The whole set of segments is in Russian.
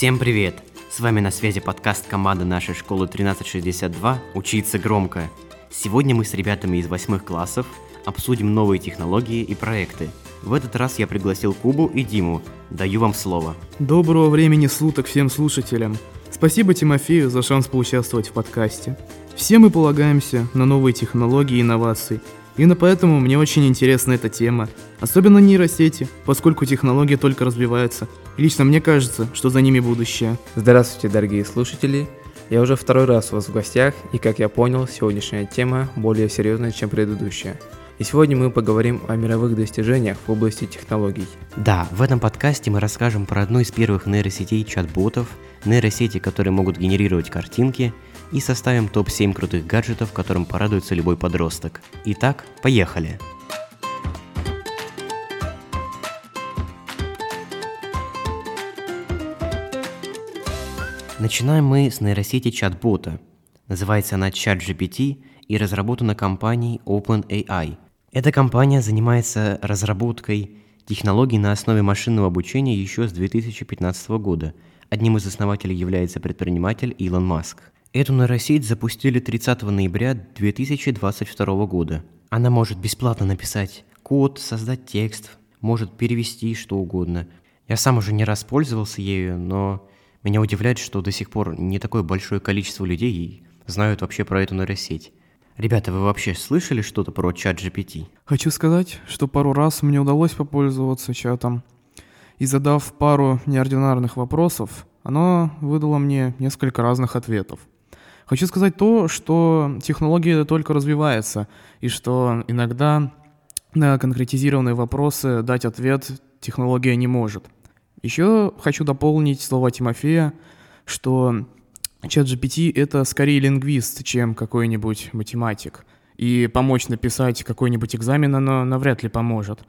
Всем привет! С вами на связи подкаст команды нашей школы 1362 «Учиться громко». Сегодня мы с ребятами из восьмых классов обсудим новые технологии и проекты. В этот раз я пригласил Кубу и Диму. Даю вам слово. Доброго времени суток всем слушателям. Спасибо Тимофею за шанс поучаствовать в подкасте. Все мы полагаемся на новые технологии и инновации. Именно поэтому мне очень интересна эта тема. Особенно нейросети, поскольку технологии только развиваются. И лично мне кажется, что за ними будущее. Здравствуйте, дорогие слушатели. Я уже второй раз у вас в гостях, и как я понял, сегодняшняя тема более серьезная, чем предыдущая. И сегодня мы поговорим о мировых достижениях в области технологий. Да, в этом подкасте мы расскажем про одну из первых нейросетей чат-ботов, нейросети, которые могут генерировать картинки, и составим топ-7 крутых гаджетов, которым порадуется любой подросток. Итак, поехали! Начинаем мы с нейросети чат-бота. Называется она ChatGPT и разработана компанией OpenAI. Эта компания занимается разработкой технологий на основе машинного обучения еще с 2015 года. Одним из основателей является предприниматель Илон Маск. Эту нейросеть запустили 30 ноября 2022 года. Она может бесплатно написать код, создать текст, может перевести что угодно. Я сам уже не раз пользовался ею, но меня удивляет, что до сих пор не такое большое количество людей знают вообще про эту нейросеть. Ребята, вы вообще слышали что-то про чат GPT? Хочу сказать, что пару раз мне удалось попользоваться чатом. И задав пару неординарных вопросов, оно выдало мне несколько разных ответов. Хочу сказать то, что технология только развивается, и что иногда на конкретизированные вопросы дать ответ технология не может – еще хочу дополнить слова Тимофея, что чат GPT — это скорее лингвист, чем какой-нибудь математик. И помочь написать какой-нибудь экзамен оно навряд ли поможет.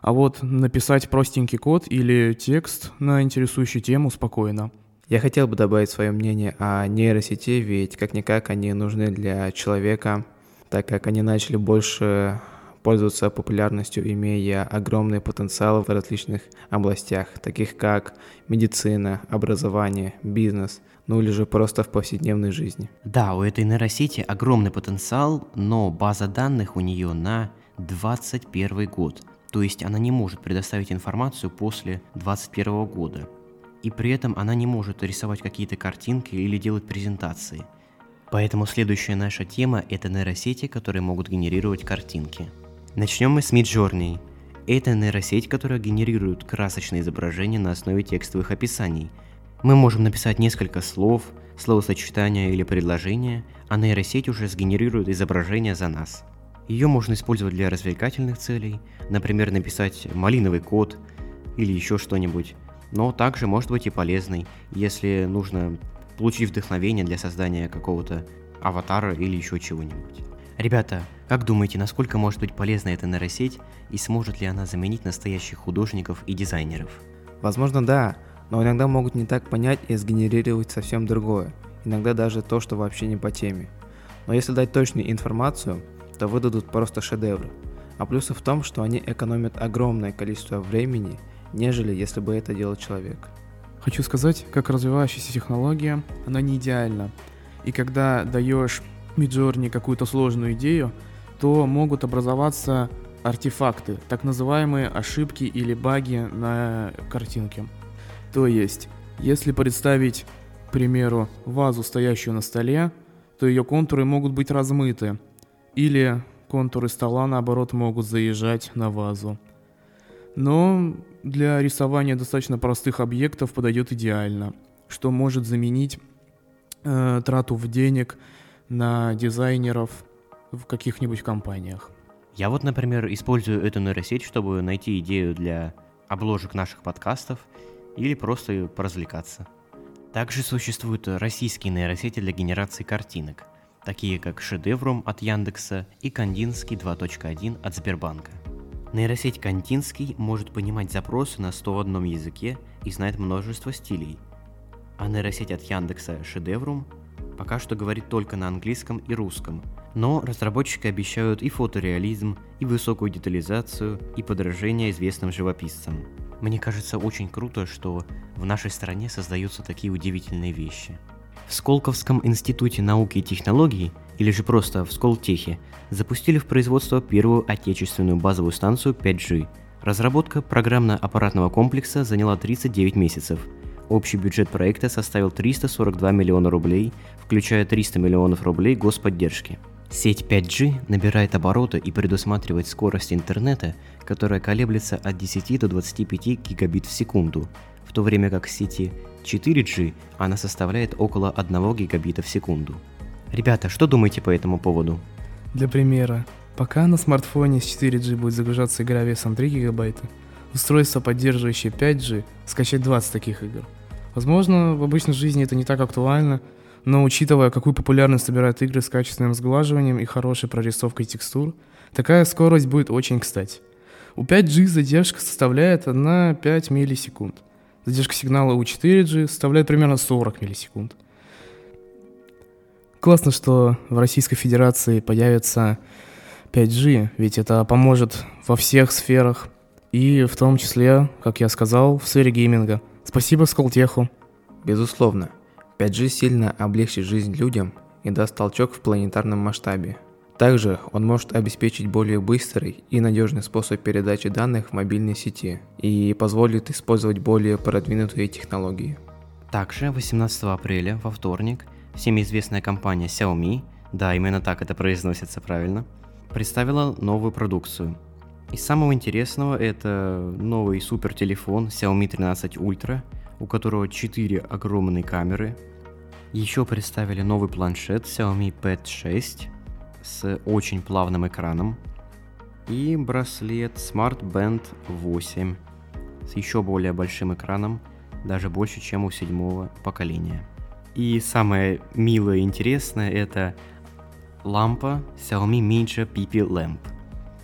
А вот написать простенький код или текст на интересующую тему спокойно. Я хотел бы добавить свое мнение о нейросети, ведь как-никак они нужны для человека, так как они начали больше пользуются популярностью, имея огромный потенциал в различных областях, таких как медицина, образование, бизнес, ну или же просто в повседневной жизни. Да, у этой нейросети огромный потенциал, но база данных у нее на 21 год. То есть она не может предоставить информацию после 21 года. И при этом она не может рисовать какие-то картинки или делать презентации. Поэтому следующая наша тема – это нейросети, которые могут генерировать картинки. Начнем мы с Midjourney. Это нейросеть, которая генерирует красочные изображения на основе текстовых описаний. Мы можем написать несколько слов, словосочетания или предложения, а нейросеть уже сгенерирует изображение за нас. Ее можно использовать для развлекательных целей, например, написать малиновый код или еще что-нибудь, но также может быть и полезной, если нужно получить вдохновение для создания какого-то аватара или еще чего-нибудь. Ребята, как думаете, насколько может быть полезна эта нейросеть и сможет ли она заменить настоящих художников и дизайнеров? Возможно, да, но иногда могут не так понять и сгенерировать совсем другое, иногда даже то, что вообще не по теме. Но если дать точную информацию, то выдадут просто шедевры. А плюсы в том, что они экономят огромное количество времени, нежели если бы это делал человек. Хочу сказать, как развивающаяся технология, она не идеальна. И когда даешь Midjourney какую-то сложную идею, то могут образоваться артефакты, так называемые ошибки или баги на картинке. То есть, если представить, к примеру, вазу, стоящую на столе, то ее контуры могут быть размыты, или контуры стола, наоборот, могут заезжать на вазу. Но для рисования достаточно простых объектов подойдет идеально, что может заменить э, трату в денег на дизайнеров в каких-нибудь компаниях. Я вот, например, использую эту нейросеть, чтобы найти идею для обложек наших подкастов или просто поразвлекаться. Также существуют российские нейросети для генерации картинок, такие как Шедеврум от Яндекса и Кандинский 2.1 от Сбербанка. Нейросеть Кандинский может понимать запросы на 101 языке и знает множество стилей, а нейросеть от Яндекса Шедеврум пока что говорит только на английском и русском, но разработчики обещают и фотореализм, и высокую детализацию, и подражение известным живописцам. Мне кажется очень круто, что в нашей стране создаются такие удивительные вещи. В Сколковском институте науки и технологий, или же просто в Сколтехе, запустили в производство первую отечественную базовую станцию 5G. Разработка программно-аппаратного комплекса заняла 39 месяцев. Общий бюджет проекта составил 342 миллиона рублей, включая 300 миллионов рублей господдержки. Сеть 5G набирает обороты и предусматривает скорость интернета, которая колеблется от 10 до 25 гигабит в секунду, в то время как в сети 4G она составляет около 1 гигабита в секунду. Ребята, что думаете по этому поводу? Для примера, пока на смартфоне с 4G будет загружаться игра весом 3 гигабайта, устройство, поддерживающее 5G, скачать 20 таких игр. Возможно, в обычной жизни это не так актуально, но учитывая, какую популярность собирают игры с качественным сглаживанием и хорошей прорисовкой текстур, такая скорость будет очень кстати. У 5G задержка составляет 1,5 миллисекунд. Задержка сигнала у 4G составляет примерно 40 миллисекунд. Классно, что в Российской Федерации появится 5G, ведь это поможет во всех сферах, и в том числе, как я сказал, в сфере гейминга. Спасибо Сколтеху. Безусловно. 5G сильно облегчит жизнь людям и даст толчок в планетарном масштабе. Также он может обеспечить более быстрый и надежный способ передачи данных в мобильной сети и позволит использовать более продвинутые технологии. Также 18 апреля, во вторник, всем известная компания Xiaomi, да, именно так это произносится правильно, представила новую продукцию. Из самого интересного это новый супер телефон Xiaomi 13 Ultra – у которого 4 огромные камеры. Еще представили новый планшет Xiaomi Pad 6 с очень плавным экраном. И браслет Smart Band 8 с еще более большим экраном, даже больше, чем у седьмого поколения. И самое милое и интересное это лампа Xiaomi Mija PP Lamp.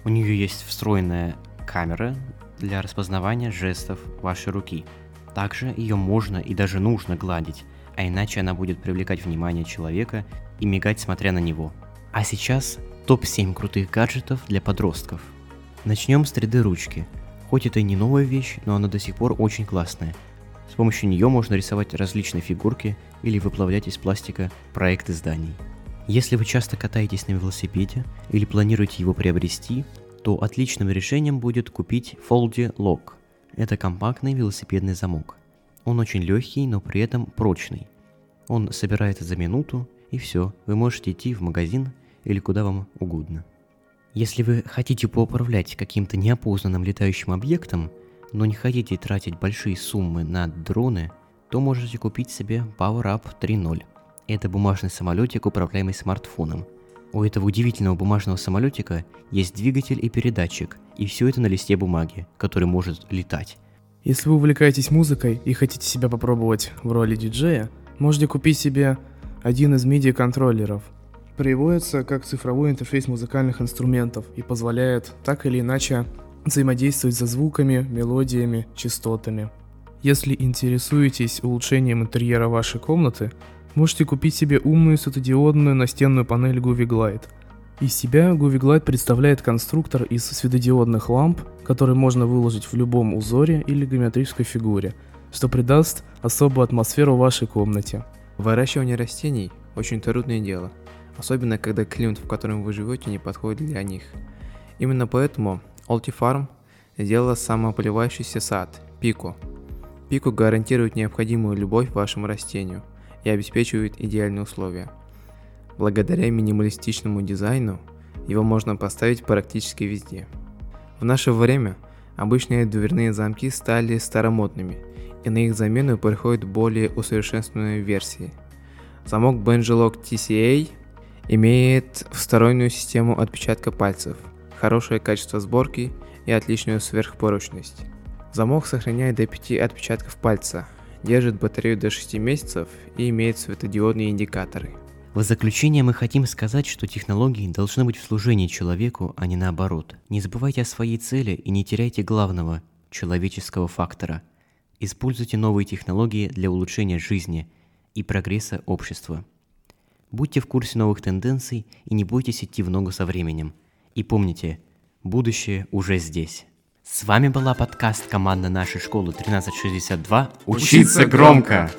У нее есть встроенная камера для распознавания жестов вашей руки – также ее можно и даже нужно гладить, а иначе она будет привлекать внимание человека и мигать смотря на него. А сейчас топ-7 крутых гаджетов для подростков. Начнем с 3D ручки. Хоть это и не новая вещь, но она до сих пор очень классная. С помощью нее можно рисовать различные фигурки или выплавлять из пластика проекты зданий. Если вы часто катаетесь на велосипеде или планируете его приобрести, то отличным решением будет купить Foldy Lock – это компактный велосипедный замок. Он очень легкий, но при этом прочный. Он собирается за минуту, и все, вы можете идти в магазин или куда вам угодно. Если вы хотите поуправлять каким-то неопознанным летающим объектом, но не хотите тратить большие суммы на дроны, то можете купить себе Power Up 3.0. Это бумажный самолетик, управляемый смартфоном. У этого удивительного бумажного самолетика есть двигатель и передатчик, и все это на листе бумаги, который может летать. Если вы увлекаетесь музыкой и хотите себя попробовать в роли диджея, можете купить себе один из MIDI-контроллеров. Приводится как цифровой интерфейс музыкальных инструментов и позволяет так или иначе взаимодействовать со звуками, мелодиями, частотами. Если интересуетесь улучшением интерьера вашей комнаты, можете купить себе умную светодиодную настенную панель Groovy Glide – из себя Groovy Glide представляет конструктор из светодиодных ламп, который можно выложить в любом узоре или геометрической фигуре, что придаст особую атмосферу вашей комнате. Выращивание растений – очень трудное дело, особенно когда климат, в котором вы живете, не подходит для них. Именно поэтому Alti сделала самополивающийся сад – Пико. Пико гарантирует необходимую любовь вашему растению и обеспечивает идеальные условия – Благодаря минималистичному дизайну его можно поставить практически везде. В наше время обычные дверные замки стали старомодными, и на их замену приходят более усовершенствованные версии. Замок Benjelog TCA имеет встроенную систему отпечатка пальцев, хорошее качество сборки и отличную сверхпрочность. Замок сохраняет до 5 отпечатков пальца, держит батарею до 6 месяцев и имеет светодиодные индикаторы – в заключение мы хотим сказать, что технологии должны быть в служении человеку, а не наоборот. Не забывайте о своей цели и не теряйте главного – человеческого фактора. Используйте новые технологии для улучшения жизни и прогресса общества. Будьте в курсе новых тенденций и не бойтесь идти в ногу со временем. И помните, будущее уже здесь. С вами была подкаст команда нашей школы 1362 Учиться громко!